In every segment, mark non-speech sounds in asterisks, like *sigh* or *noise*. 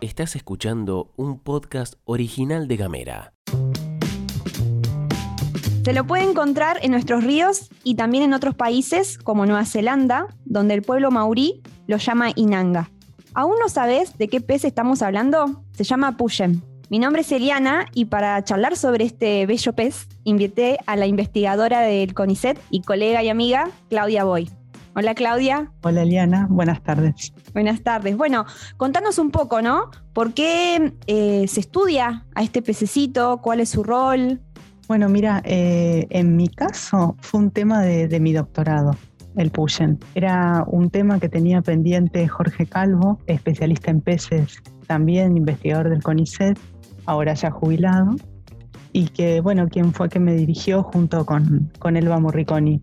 Estás escuchando un podcast original de Gamera. Se lo puede encontrar en nuestros ríos y también en otros países como Nueva Zelanda, donde el pueblo maorí lo llama inanga. ¿Aún no sabes de qué pez estamos hablando? Se llama Puyen. Mi nombre es Eliana y para charlar sobre este bello pez, invité a la investigadora del CONICET y colega y amiga Claudia Boy. Hola Claudia. Hola Eliana, buenas tardes. Buenas tardes. Bueno, contanos un poco, ¿no? ¿Por qué eh, se estudia a este pececito? ¿Cuál es su rol? Bueno, mira, eh, en mi caso fue un tema de, mi doctorado el Puyen. Era un tema que tenía pendiente Jorge Calvo, especialista en peces, también investigador del CONICET, ahora ya jubilado, y que, bueno, quien fue que me dirigió junto con, con Elba Morriconi.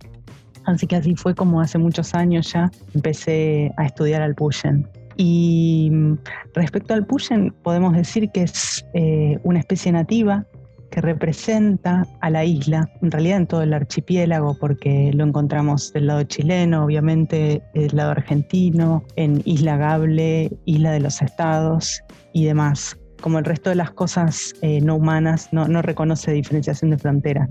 Así que así fue como hace muchos años ya empecé a estudiar al Puyen. Y mm, respecto al Puyen, podemos decir que es eh, una especie nativa que representa a la isla, en realidad en todo el archipiélago, porque lo encontramos del lado chileno, obviamente del lado argentino, en Isla Gable, Isla de los Estados y demás. Como el resto de las cosas eh, no humanas, no, no reconoce diferenciación de fronteras.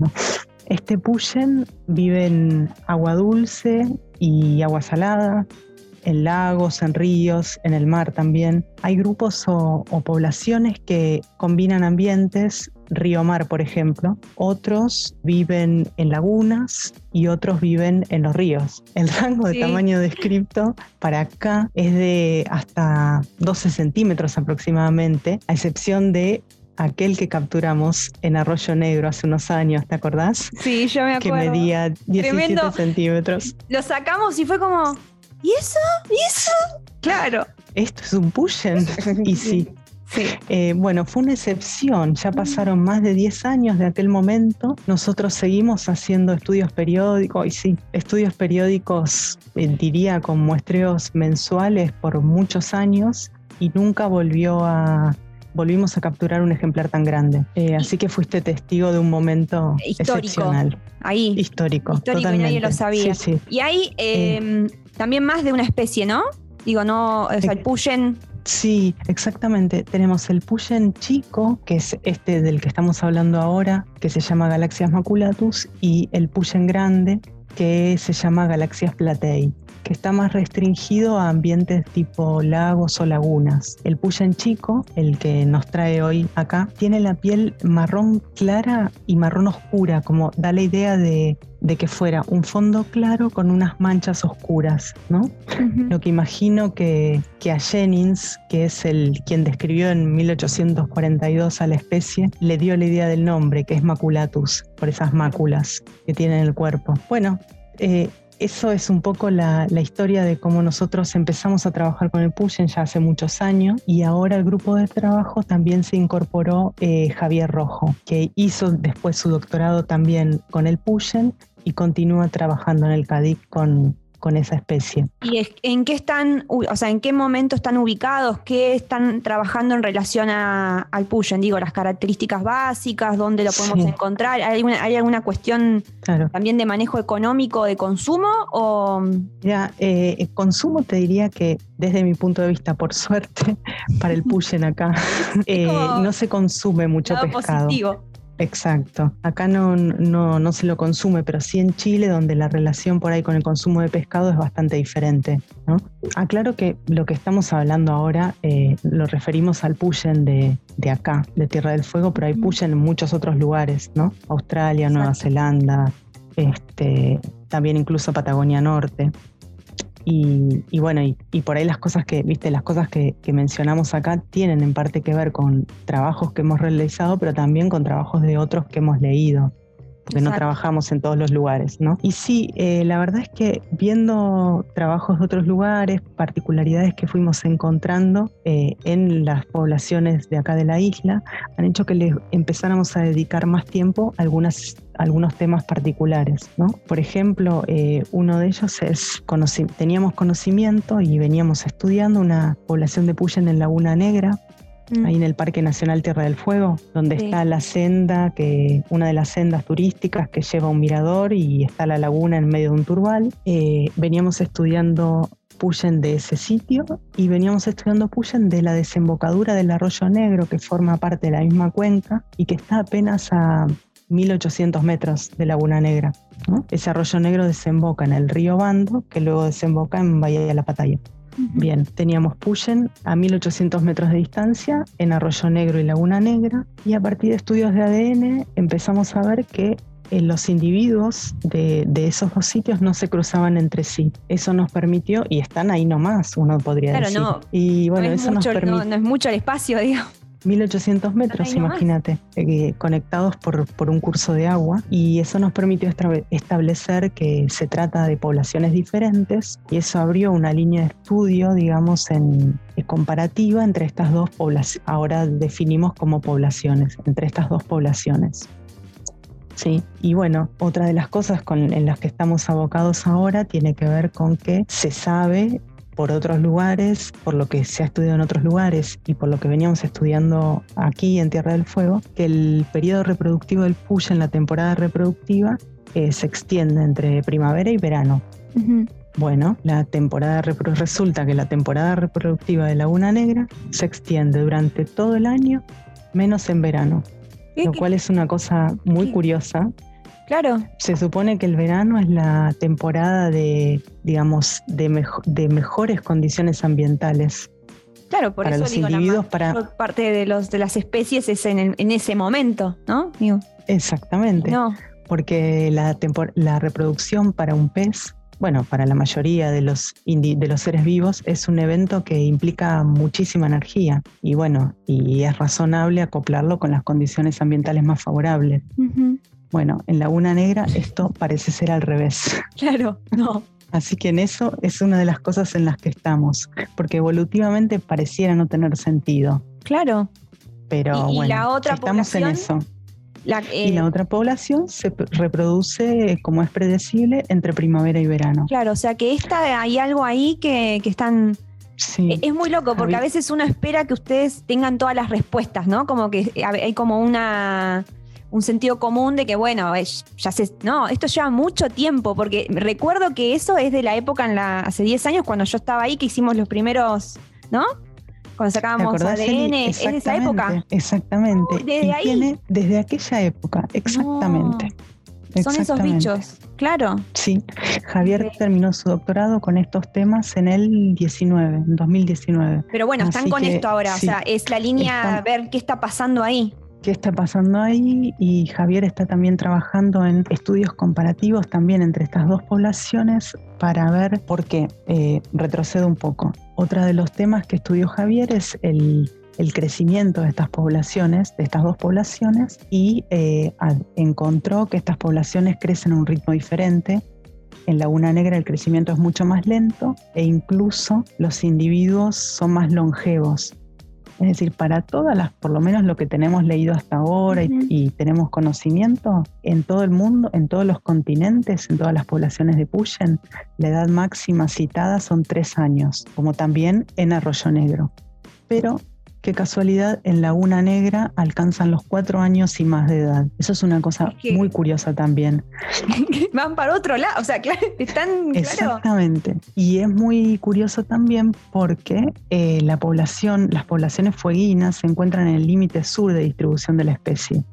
Este puyen vive en agua dulce y agua salada, en lagos, en ríos, en el mar también. Hay grupos o, poblaciones que combinan ambientes, río-mar por ejemplo. Otros viven en lagunas y otros viven en los ríos. El rango de tamaño descrito para acá es de hasta 12 centímetros aproximadamente, a excepción de aquel que capturamos en Arroyo Negro hace unos años, ¿te acordás? Sí, yo me acuerdo. Que medía 17 centímetros. Lo sacamos y fue como, ¿y eso? ¿Y eso? Claro. Esto es un pushen. y *laughs* sí. Sí. Eh, bueno, fue una excepción, ya pasaron más de 10 años de aquel momento, nosotros seguimos haciendo estudios periódicos, y sí, estudios periódicos, eh, diría, con muestreos mensuales por muchos años, y nunca volvió a, volvimos a capturar un ejemplar tan grande. Eh, así que fuiste testigo de un momento Histórico. excepcional. Ahí. Histórico. Histórico totalmente. y nadie lo sabía. Y hay em, también más de una especie, ¿no? Digo, no, o sea, el puyen. Sí, exactamente. Tenemos el puyen chico, que es este del que estamos hablando ahora, que se llama Galaxias maculatus, y el puyen grande, que se llama Galaxias platei que está más restringido a ambientes tipo lagos o lagunas. El Puyen chico, el que nos trae hoy acá, tiene la piel marrón clara y marrón oscura, como da la idea de, que fuera un fondo claro con unas manchas oscuras, ¿no? Lo que imagino que, que, a Jennings, que es el quien describió en 1842 a la especie, le dio la idea del nombre, que es maculatus, por esas máculas que tiene en el cuerpo. Bueno, eh, eso es un poco la, historia de cómo nosotros empezamos a trabajar con el Puyen ya hace muchos años y ahora el grupo de trabajo también se incorporó eh, Javier Rojo, que hizo después su doctorado también con el Puyen y continúa trabajando en el CADIC con, con esa especie. ¿Y en qué están, o sea, en qué momento están ubicados? ¿Qué están trabajando en relación al Puyen? Digo, las características básicas, dónde lo podemos encontrar. ¿Hay alguna, cuestión también de manejo económico, de consumo? O... Ya, eh, consumo te diría que desde mi punto de vista, por suerte, *laughs* para el Puyen acá, *laughs* eh, no se consume mucho pescado. Positivo. Exacto. Acá no, no, no, se lo consume, pero sí en Chile, donde la relación por ahí con el consumo de pescado es bastante diferente. ¿no? Aclaro que lo que estamos hablando ahora eh, lo referimos al puyen de, de, acá, de Tierra del Fuego, pero hay puyen en muchos otros lugares, ¿no? Australia, Nueva Zelanda, este, también incluso Patagonia Norte. Y, bueno, y, por ahí las cosas que, viste, las cosas que, mencionamos acá tienen en parte que ver con trabajos que hemos realizado, pero también con trabajos de otros que hemos leído, porque no trabajamos en todos los lugares, ¿no? Y sí, eh, la verdad es que viendo trabajos de otros lugares, particularidades que fuimos encontrando eh, en las poblaciones de acá de la isla, han hecho que le empezáramos a dedicar más tiempo a algunas algunos temas particulares. ¿no? Por ejemplo, eh, uno de ellos es, teníamos conocimiento y veníamos estudiando una población de Puyen en Laguna Negra, mm. ahí en el Parque Nacional Tierra del Fuego, donde está la senda, que una de las sendas turísticas que lleva un mirador y está la laguna en medio de un turbal. Eh, veníamos estudiando Puyen de ese sitio y veníamos estudiando Puyen de la desembocadura del Arroyo Negro que forma parte de la misma cuenca y que está apenas a 1800 metros de Laguna Negra. Ese arroyo negro desemboca en el río Bando, que luego desemboca en Bahía de la Pataya. Bien, teníamos Puyen a 1800 metros de distancia en Arroyo Negro y Laguna Negra y a partir de estudios de ADN empezamos a ver que eh, los individuos de, esos dos sitios no se cruzaban entre sí. Eso nos permitió, y están ahí nomás, uno podría claro, decir. No, y bueno, eso nos permite. No, es mucho el espacio, *laughs* digamos. 1800 metros, imagínate, eh, conectados por, por, un curso de agua y eso nos permitió establecer que se trata de poblaciones diferentes y eso abrió una línea de estudio, digamos, en, eh, comparativa entre estas dos poblaciones. Ahora definimos como poblaciones, entre estas dos poblaciones. Sí, y bueno, otra de las cosas con, en las que estamos abocados ahora tiene que ver con que se sabe por otros lugares, por lo que se ha estudiado en otros lugares y por lo que veníamos estudiando aquí en Tierra del Fuego, que el periodo reproductivo del puya en la temporada reproductiva eh, se extiende entre primavera y verano. Bueno, la temporada resulta que la temporada reproductiva de Laguna Negra se extiende durante todo el año, menos en verano, lo cual es una cosa muy curiosa Claro. Se supone que el verano es la temporada de, digamos, de, de mejores condiciones ambientales. Claro, por eso los digo, individuos para parte de los de las especies es en, en ese momento, ¿no? Exactamente. No. Porque la, la reproducción para un pez, bueno, para la mayoría de los de los seres vivos es un evento que implica muchísima energía y bueno, y es razonable acoplarlo con las condiciones ambientales más favorables. Bueno, en Laguna Negra esto parece ser al revés. *laughs* Claro, no. Así que en eso es una de las cosas en las que estamos, porque evolutivamente pareciera no tener sentido. Claro. Pero bueno, la otra estamos en eso. y la otra población se reproduce, como es predecible, entre primavera y verano. Claro, o sea que esta, hay algo ahí que, están Sí. E, es muy loco porque a veces uno espera que ustedes tengan todas las respuestas, ¿no? Como que hay como una un sentido común de que, bueno, ya se. No, esto lleva mucho tiempo, porque recuerdo que eso es de la época, en la, hace 10 años, cuando yo estaba ahí, que hicimos los primeros, ¿no? Cuando sacábamos ADN, es de esa época. Exactamente. desde ahí. desde aquella época, exactamente. Son esos bichos, claro. Sí, Javier terminó su doctorado con estos temas en el 19, en 2019. Pero bueno, están con esto ahora, o sea, es la línea, ver qué está pasando ahí qué está pasando ahí y Javier está también trabajando en estudios comparativos también entre estas dos poblaciones para ver por qué. Eh, retrocedo un poco. Otro de los temas que estudió Javier es el, crecimiento de estas poblaciones, de estas dos poblaciones, y eh, encontró que estas poblaciones crecen a un ritmo diferente. En Laguna Negra el crecimiento es mucho más lento e incluso los individuos son más longevos. Es decir, para todas las, por lo menos lo que tenemos leído hasta ahora y, tenemos conocimiento, en todo el mundo, en todos los continentes, en todas las poblaciones de Puyen, la edad máxima citada son tres años, como también en Arroyo Negro. Pero qué casualidad, en Laguna Negra alcanzan los cuatro años y más de edad. Eso es una cosa muy curiosa también. *laughs* Van para otro lado, o sea, *laughs* claro, están... Exactamente. Y es muy curioso también porque eh, la población, las poblaciones fueguinas se encuentran en el límite sur de distribución de la especie.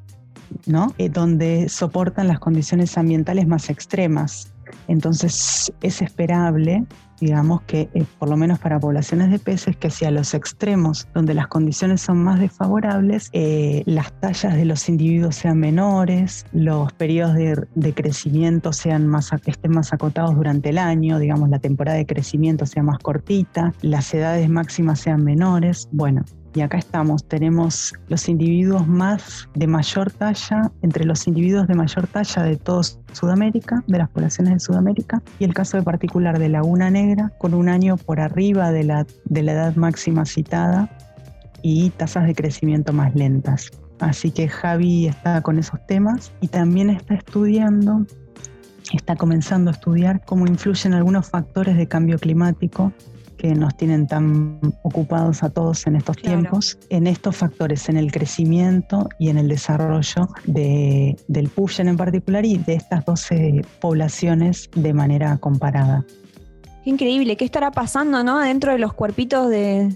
¿no? Eh, donde soportan las condiciones ambientales más extremas. Entonces es esperable digamos que eh, por lo menos para poblaciones de peces, que hacia los extremos, donde las condiciones son más desfavorables, eh, las tallas de los individuos sean menores, los periodos de, crecimiento sean más, estén más acotados durante el año, digamos la temporada de crecimiento sea más cortita, las edades máximas sean menores. Bueno, y acá estamos, tenemos los individuos más de mayor talla, entre los individuos de mayor talla de toda Sudamérica, de las poblaciones de Sudamérica, y el caso de particular de Laguna Negra, con un año por arriba de la, de la edad máxima citada y tasas de crecimiento más lentas. Así que Javi está con esos temas y también está estudiando, está comenzando a estudiar cómo influyen algunos factores de cambio climático que nos tienen tan ocupados a todos en estos tiempos, en estos factores, en el crecimiento y en el desarrollo de, del Puyen en particular y de estas 12 poblaciones de manera comparada. Qué increíble, ¿qué estará pasando ¿no? dentro de los cuerpitos de,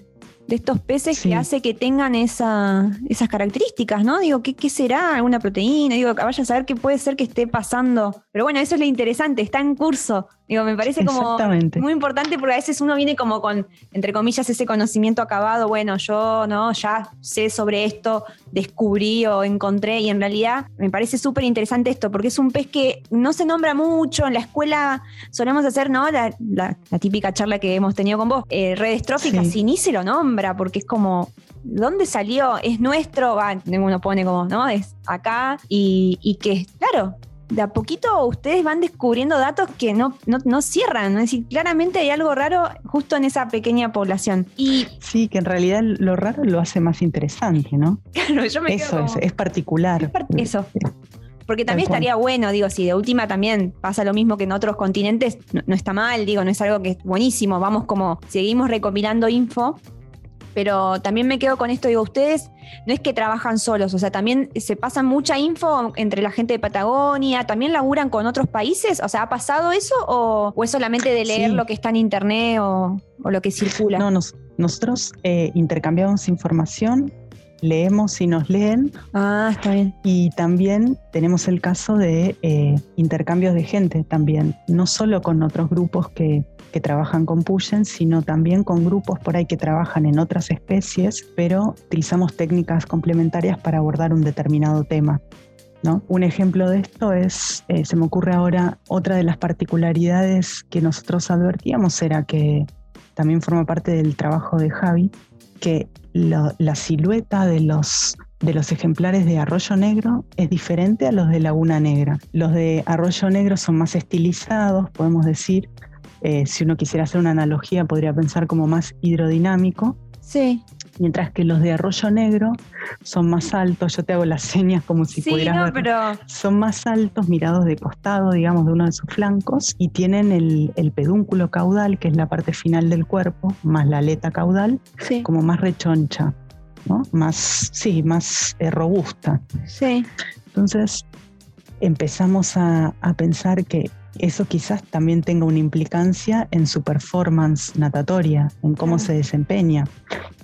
de estos peces que hace que tengan esa, esas características, ¿no? Digo, ¿qué, ¿qué, será? ¿Alguna proteína? Digo, vaya a saber qué puede ser que esté pasando. Pero bueno, eso es lo interesante, está en curso. Digo, me parece como muy importante porque a veces uno viene como con, entre comillas, ese conocimiento acabado, bueno, yo no, ya sé sobre esto, descubrí o encontré y en realidad me parece súper interesante esto porque es un pez que no se nombra mucho, en la escuela solemos hacer, ¿no? La, típica charla que hemos tenido con vos, eh, redes tróficas, y ni se lo nombra porque es como, ¿dónde salió? Es nuestro, va, uno pone como, ¿no? Es acá y, y que, claro, de a poquito ustedes van descubriendo datos que no, no, cierran. Es decir, claramente hay algo raro justo en esa pequeña población. Y, sí, que en realidad lo raro lo hace más interesante, ¿no? *laughs* Claro, yo me Eso es, es, particular. eso. Porque también estaría bueno, digo, si de última también pasa lo mismo que en otros continentes, no, no, está mal, digo, no es algo que es buenísimo, vamos como, seguimos recopilando info, pero también me quedo con esto, digo, ustedes no es que trabajan solos, o sea, también se pasan mucha info entre la gente de Patagonia, también laburan con otros países, o sea, ¿ha pasado eso o, es solamente de leer lo que está en internet o, lo que circula? No, nosotros eh, intercambiamos información leemos y nos leen. Ah, está bien. Y también tenemos el caso de eh, intercambios de gente también, no solo con otros grupos que, que trabajan con Pushen, sino también con grupos por ahí que trabajan en otras especies, pero utilizamos técnicas complementarias para abordar un determinado tema. ¿No? Un ejemplo de esto es, eh, se me ocurre ahora, otra de las particularidades que nosotros advertíamos era que también forma parte del trabajo de Javi, que la silueta de los, de los ejemplares de Arroyo Negro es diferente a los de Laguna Negra. Los de Arroyo Negro son más estilizados, podemos decir. Eh, si uno quisiera hacer una analogía, podría pensar como más hidrodinámico. Sí mientras que los de Arroyo Negro son más altos, yo te hago las señas como si sí, pudieras pero... son más altos, mirados de costado, digamos, de uno de sus flancos, y tienen el, pedúnculo caudal, que es la parte final del cuerpo, más la aleta caudal, como más rechoncha, ¿no? Más, sí, más eh, robusta. Sí. Entonces empezamos a, a pensar que eso quizás también tenga una implicancia en su performance natatoria, en cómo se desempeña,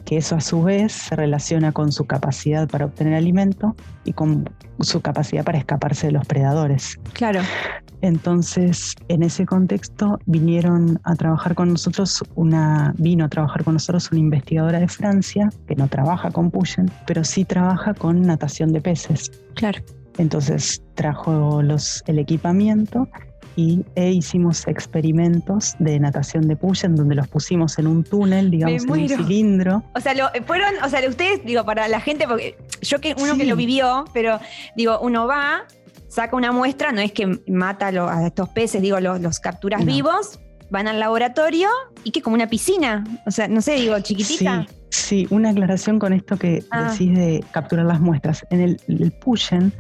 que eso a su vez se relaciona con su capacidad para obtener alimento y con su capacidad para escaparse de los predadores. Claro. Entonces, en ese contexto vinieron a trabajar con nosotros una vino a trabajar con nosotros una investigadora de Francia que no trabaja con Puyen, pero sí trabaja con natación de peces. Claro. Entonces trajo los, el equipamiento y e hicimos experimentos de natación de puya en donde los pusimos en un túnel, digamos, en un cilindro. O sea, lo, fueron, o sea, ustedes, digo, para la gente, porque yo que uno que lo vivió, pero digo, uno va, saca una muestra, no es que mata a estos peces, digo, los, capturas vivos, van al laboratorio y que como una piscina, o sea, no sé, digo, chiquitita. Sí, una aclaración con esto que ah. decís de capturar las muestras. En el, el Pushen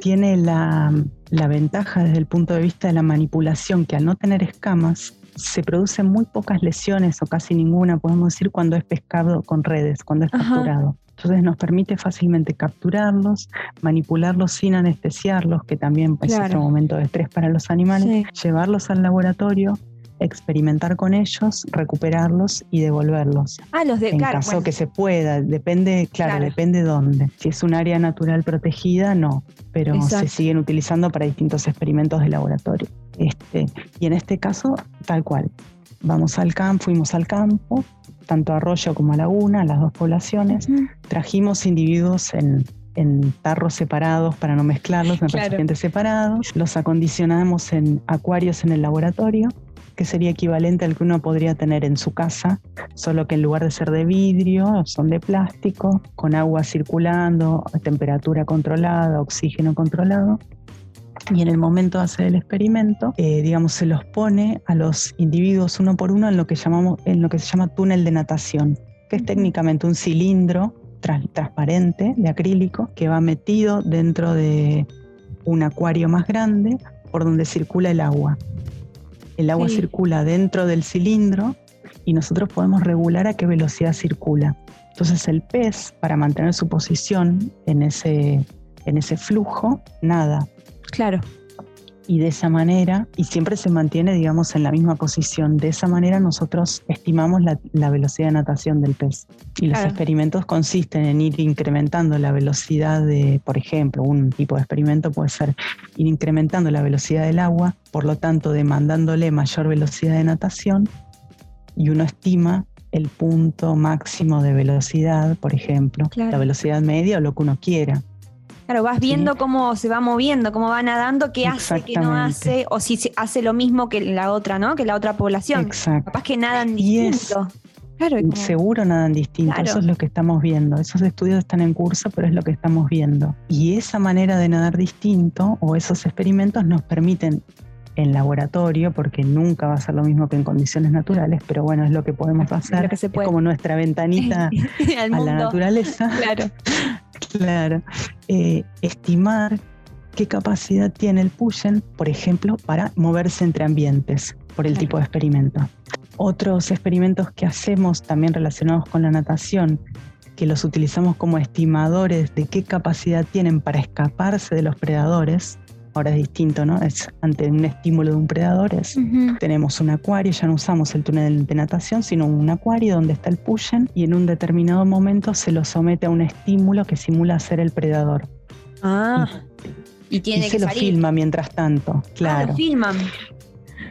tiene la, la, ventaja desde el punto de vista de la manipulación, que al no tener escamas, se producen muy pocas lesiones o casi ninguna, podemos decir, cuando es pescado con redes, cuando es capturado. Entonces nos permite fácilmente capturarlos, manipularlos sin anestesiarlos, que también puede ser un momento de estrés para los animales, llevarlos al laboratorio, experimentar con ellos, recuperarlos y devolverlos. Ah, los de En caso que se pueda, depende, claro, depende dónde. Si es un área natural protegida, no, pero se siguen utilizando para distintos experimentos de laboratorio. Este, y en este caso, tal cual. Vamos al campo, fuimos al campo, tanto a Arroyo como a Laguna, las dos poblaciones. Trajimos individuos en, tarros separados para no mezclarlos, en recipientes separados. Los acondicionamos en acuarios en el laboratorio que sería equivalente al que uno podría tener en su casa, solo que en lugar de ser de vidrio, son de plástico, con agua circulando, temperatura controlada, oxígeno controlado. Y en el momento de hacer el experimento, eh, digamos, se los pone a los individuos uno por uno en lo que, llamamos, en lo que se llama túnel de natación, que es técnicamente un cilindro transparente de acrílico que va metido dentro de un acuario más grande por donde circula el agua. El agua circula dentro del cilindro y nosotros podemos regular a qué velocidad circula. Entonces el pez, para mantener su posición en ese, en ese flujo, nada. Claro y de esa manera, y siempre se mantiene, digamos, en la misma posición. De esa manera nosotros estimamos la, velocidad de natación del pez. Y los experimentos consisten en ir incrementando la velocidad de, por ejemplo, un tipo de experimento puede ser ir incrementando la velocidad del agua, por lo tanto demandándole mayor velocidad de natación, y uno estima el punto máximo de velocidad, por ejemplo, la velocidad media o lo que uno quiera. Claro, vas viendo cómo se va moviendo, cómo va nadando, qué hace, qué no hace, o si hace lo mismo que la otra, ¿no? Que la otra población. Exacto. Capaz que nadan distinto. claro, Seguro nadan distinto, eso es lo que estamos viendo. Esos estudios están en curso, pero es lo que estamos viendo. Y esa manera de nadar distinto o esos experimentos nos permiten en laboratorio, porque nunca va a ser lo mismo que en condiciones naturales, pero bueno, es lo que podemos hacer. Es, como nuestra ventanita *laughs* a la naturaleza. Claro. *laughs* Claro. Eh, estimar qué capacidad tiene el Puyen, por ejemplo, para moverse entre ambientes por el tipo de experimento. Otros experimentos que hacemos también relacionados con la natación, que los utilizamos como estimadores de qué capacidad tienen para escaparse de los predadores, ahora es distinto, ¿no? Es ante un estímulo de un predador, tenemos un acuario, ya no usamos el túnel de natación, sino un acuario donde está el pushen y en un determinado momento se lo somete a un estímulo que simula ser el predador. Ah. Y, tiene se lo filma mientras tanto, claro. Ah, lo filman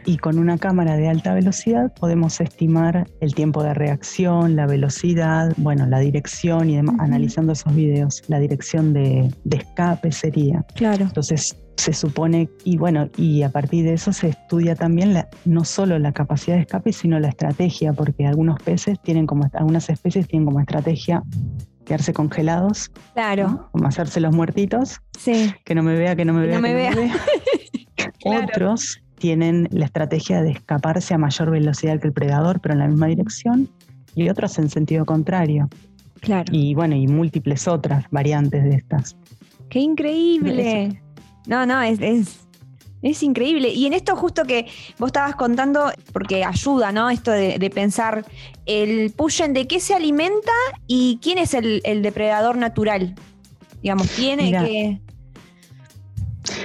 y con una cámara de alta velocidad podemos estimar el tiempo de reacción, la velocidad, bueno, la dirección y demás, analizando esos videos, la dirección de, escape sería. Claro. Entonces se supone, y bueno, y a partir de eso se estudia también la, no solo la capacidad de escape, sino la estrategia, porque algunos peces tienen como, algunas especies tienen como estrategia quedarse congelados. Claro. Como hacerse los muertitos. Sí. Que no me vea, que no me vea. No me vea. *laughs* Otros tienen la estrategia de escaparse a mayor velocidad que el predador, pero en la misma dirección, y otros en sentido contrario. Claro. Y bueno, y múltiples otras variantes de estas. ¡Qué increíble! No, no, es, es, increíble. Y en esto justo que vos estabas contando, porque ayuda, ¿no? Esto de, pensar el pushen de qué se alimenta y quién es el, depredador natural. Digamos, tiene que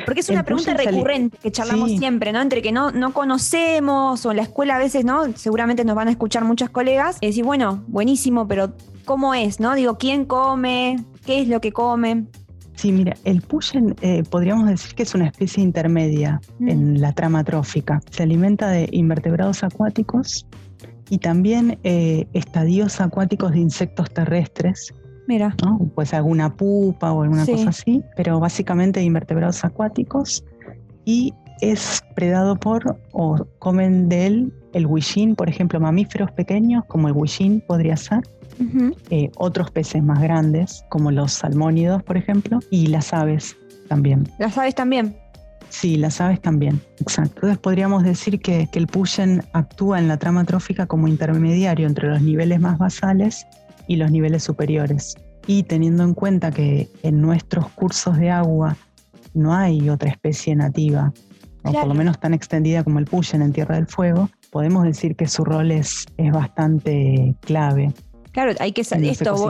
porque es una pregunta recurrente que charlamos siempre, ¿no? Entre que no, no conocemos o en la escuela a veces, ¿no? Seguramente nos van a escuchar muchas colegas y decir, bueno, buenísimo, pero ¿cómo es, no? Digo, ¿quién come? ¿Qué es lo que come? Sí, mira, el puyen eh, podríamos decir que es una especie intermedia mm. en la trama trófica. Se alimenta de invertebrados acuáticos y también eh, estadios acuáticos de insectos terrestres Mira. Pues alguna pupa o alguna cosa así, pero básicamente invertebrados acuáticos y es predado por o comen de él el huillín, por ejemplo, mamíferos pequeños como el huillín podría ser, eh, otros peces más grandes como los salmónidos, por ejemplo, y las aves también. Las aves también. Sí, las aves también, exacto. Entonces podríamos decir que, que el puyen actúa en la trama trófica como intermediario entre los niveles más basales y los niveles superiores. Y teniendo en cuenta que en nuestros cursos de agua no hay otra especie nativa, o por lo menos tan extendida como el Puyen en Tierra del Fuego, podemos decir que su rol es, es bastante clave. Claro, hay que saber esto.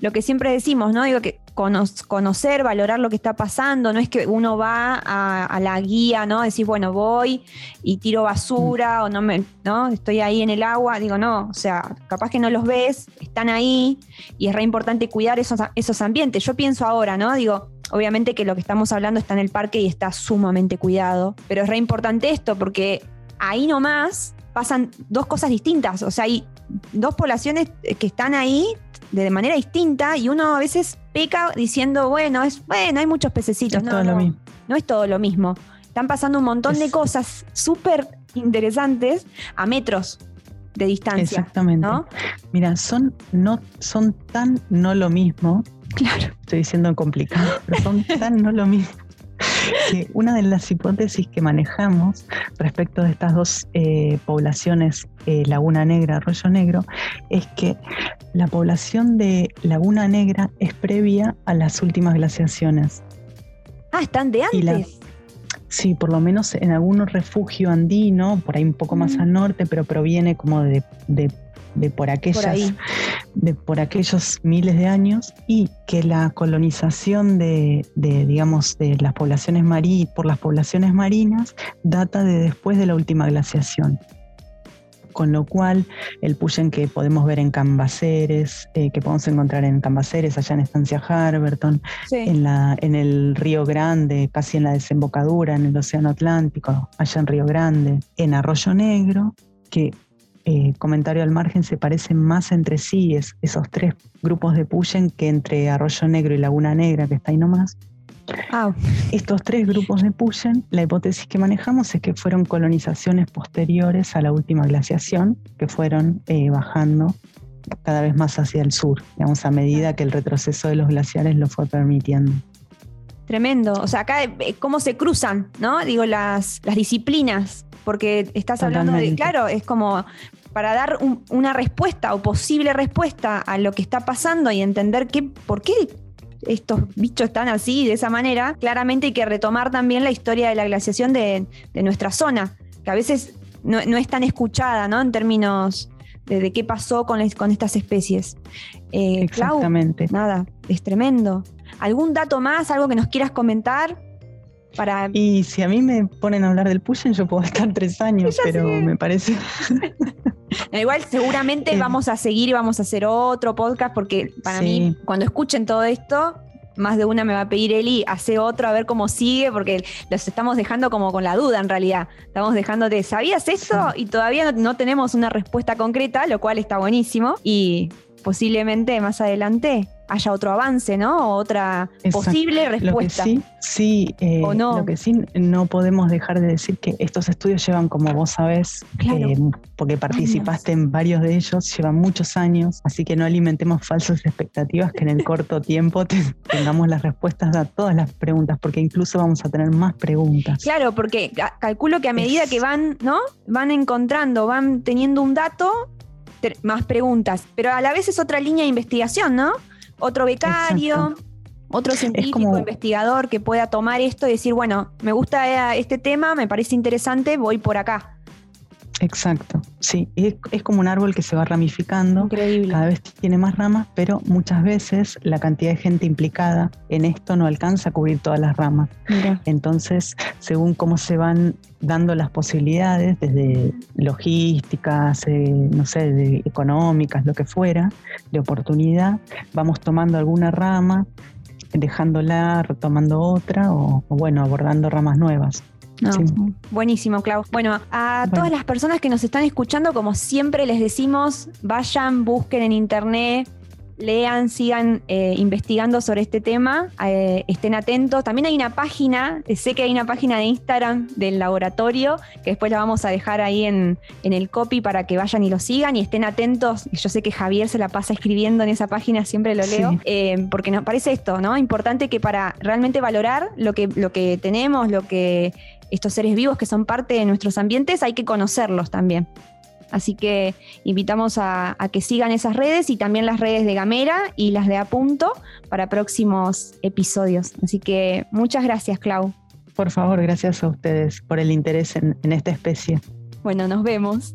Lo que siempre decimos, ¿no? Digo que conocer, valorar lo que está pasando, no es que uno va a, la guía, ¿no? Decís, bueno, voy y tiro basura o no me, ¿no? Estoy ahí en el agua, digo, no, o sea, capaz que no los ves, están ahí y es re importante cuidar esos, esos ambientes. Yo pienso ahora, ¿no? Digo, obviamente que lo que estamos hablando está en el parque y está sumamente cuidado, pero es re importante esto porque ahí nomás pasan dos cosas distintas, o sea, hay dos poblaciones que están ahí de manera distinta y uno a veces peca diciendo, bueno, es bueno, hay muchos pececitos. no, no, no es todo lo mismo. Están pasando un montón de cosas súper interesantes a metros de distancia. Exactamente. Mira, son, no, son tan no lo mismo. Claro. Estoy diciendo complicado, pero son *laughs* tan no lo mismo que una de las hipótesis que manejamos respecto de estas dos eh, poblaciones, eh, Laguna Negra, Arroyo Negro, es que la población de Laguna Negra es previa a las últimas glaciaciones. Ah, están de antes. Sí, por lo menos en algún refugio andino, por ahí un poco más Mm. al norte, pero proviene como de, de- de por aquellas, de por aquellos miles de años, y que la colonización de, de, digamos, de las poblaciones marí, por las poblaciones marinas data de después de la última glaciación. Con lo cual, el Puyen que podemos ver en Cambaceres, eh, que podemos encontrar en Cambaceres, allá en Estancia Harberton, Sí. en, la, en el Río Grande, casi en la desembocadura, en el Océano Atlántico, allá en Río Grande, en Arroyo Negro, que, eh, comentario al margen, se parecen más entre sí, es, esos tres grupos de Puyen que entre Arroyo Negro y Laguna Negra, que está ahí nomás. Ah, Estos tres grupos de Puyen, la hipótesis que manejamos es que fueron colonizaciones posteriores a la última glaciación, que fueron eh, bajando cada vez más hacia el sur, digamos, a medida que el retroceso de los glaciares lo fue permitiendo. tremendo. O sea, acá eh, cómo se cruzan, ¿no? Digo, las, las disciplinas. Porque estás hablando de, claro, es como para dar un- una respuesta o posible respuesta a lo que está pasando y entender qué, por qué estos bichos están así, de esa manera, claramente hay que retomar también la historia de la glaciación de, de nuestra zona, que a veces no, no es tan escuchada, ¿no? En términos de, de qué pasó con, con estas especies. Eh, Clau, Exactamente. nada, es tremendo. ¿Algún dato más, algo que nos quieras comentar? Para... Y si a mí me ponen a hablar del Puyen, yo puedo *laughs* estar tres años, Ya pero sé. me parece. No, Igual seguramente Eh. vamos a seguir y vamos a hacer otro podcast porque para Sí. mí, cuando escuchen todo esto, más de una me va a pedir Eli, hace otro a ver cómo sigue, porque los estamos dejando como con la duda en realidad. Estamos dejándote, ¿sabías esto? Y todavía no, no tenemos una respuesta concreta, lo cual está buenísimo. Y posiblemente más adelante haya otro avance, ¿no? O otra Exacto. posible Lo que respuesta. sí, sí, eh, ¿O no? lo que sí no podemos dejar de decir que estos estudios llevan, como vos sabés, Claro. eh, porque participaste en varios de ellos, llevan muchos años, así que no alimentemos falsas expectativas que en el *laughs* corto tiempo te- tengamos las respuestas a todas las preguntas, porque incluso vamos a tener más preguntas. Claro, porque ca- calculo que a medida Es- que van, ¿no? Van encontrando, van teniendo un dato, más preguntas. Pero a la vez es otra línea de investigación, ¿no? Otro becario, Exacto. otro científico, como- investigador que pueda tomar esto y decir, bueno, me gusta eh, este tema, me parece interesante, voy por acá. Exacto, sí, es, es como un árbol que se va ramificando. Increíble. Cada vez tiene más ramas, pero muchas veces la cantidad de gente implicada en esto no alcanza a cubrir todas las ramas. Mira. Entonces, según cómo se van dando las posibilidades, desde logísticas, eh, no sé, de económicas, lo que fuera, de oportunidad, vamos tomando alguna rama, dejándola, retomando otra o, o bueno, abordando ramas nuevas. No, Sí. Buenísimo, Clau. Bueno, a Bueno. todas las personas que nos están escuchando, como siempre les decimos, vayan, busquen en internet, lean, sigan eh, investigando sobre este tema, eh, estén atentos. También hay una página, eh, sé que hay una página de Instagram del laboratorio, que después la vamos a dejar ahí en, en el copy para que vayan y lo sigan y estén atentos. Yo sé que Javier se la pasa escribiendo en esa página, siempre lo Sí. leo, eh, porque nos parece esto, ¿no? Importante que para realmente valorar lo que, lo que tenemos, lo que estos seres vivos que son parte de nuestros ambientes, hay que conocerlos también. Así que invitamos a, a que sigan esas redes y también las redes de Gamera y las de Apunto para próximos episodios. Así que muchas gracias, Clau. Por favor, gracias a ustedes por el interés en, en esta especie. Bueno, nos vemos.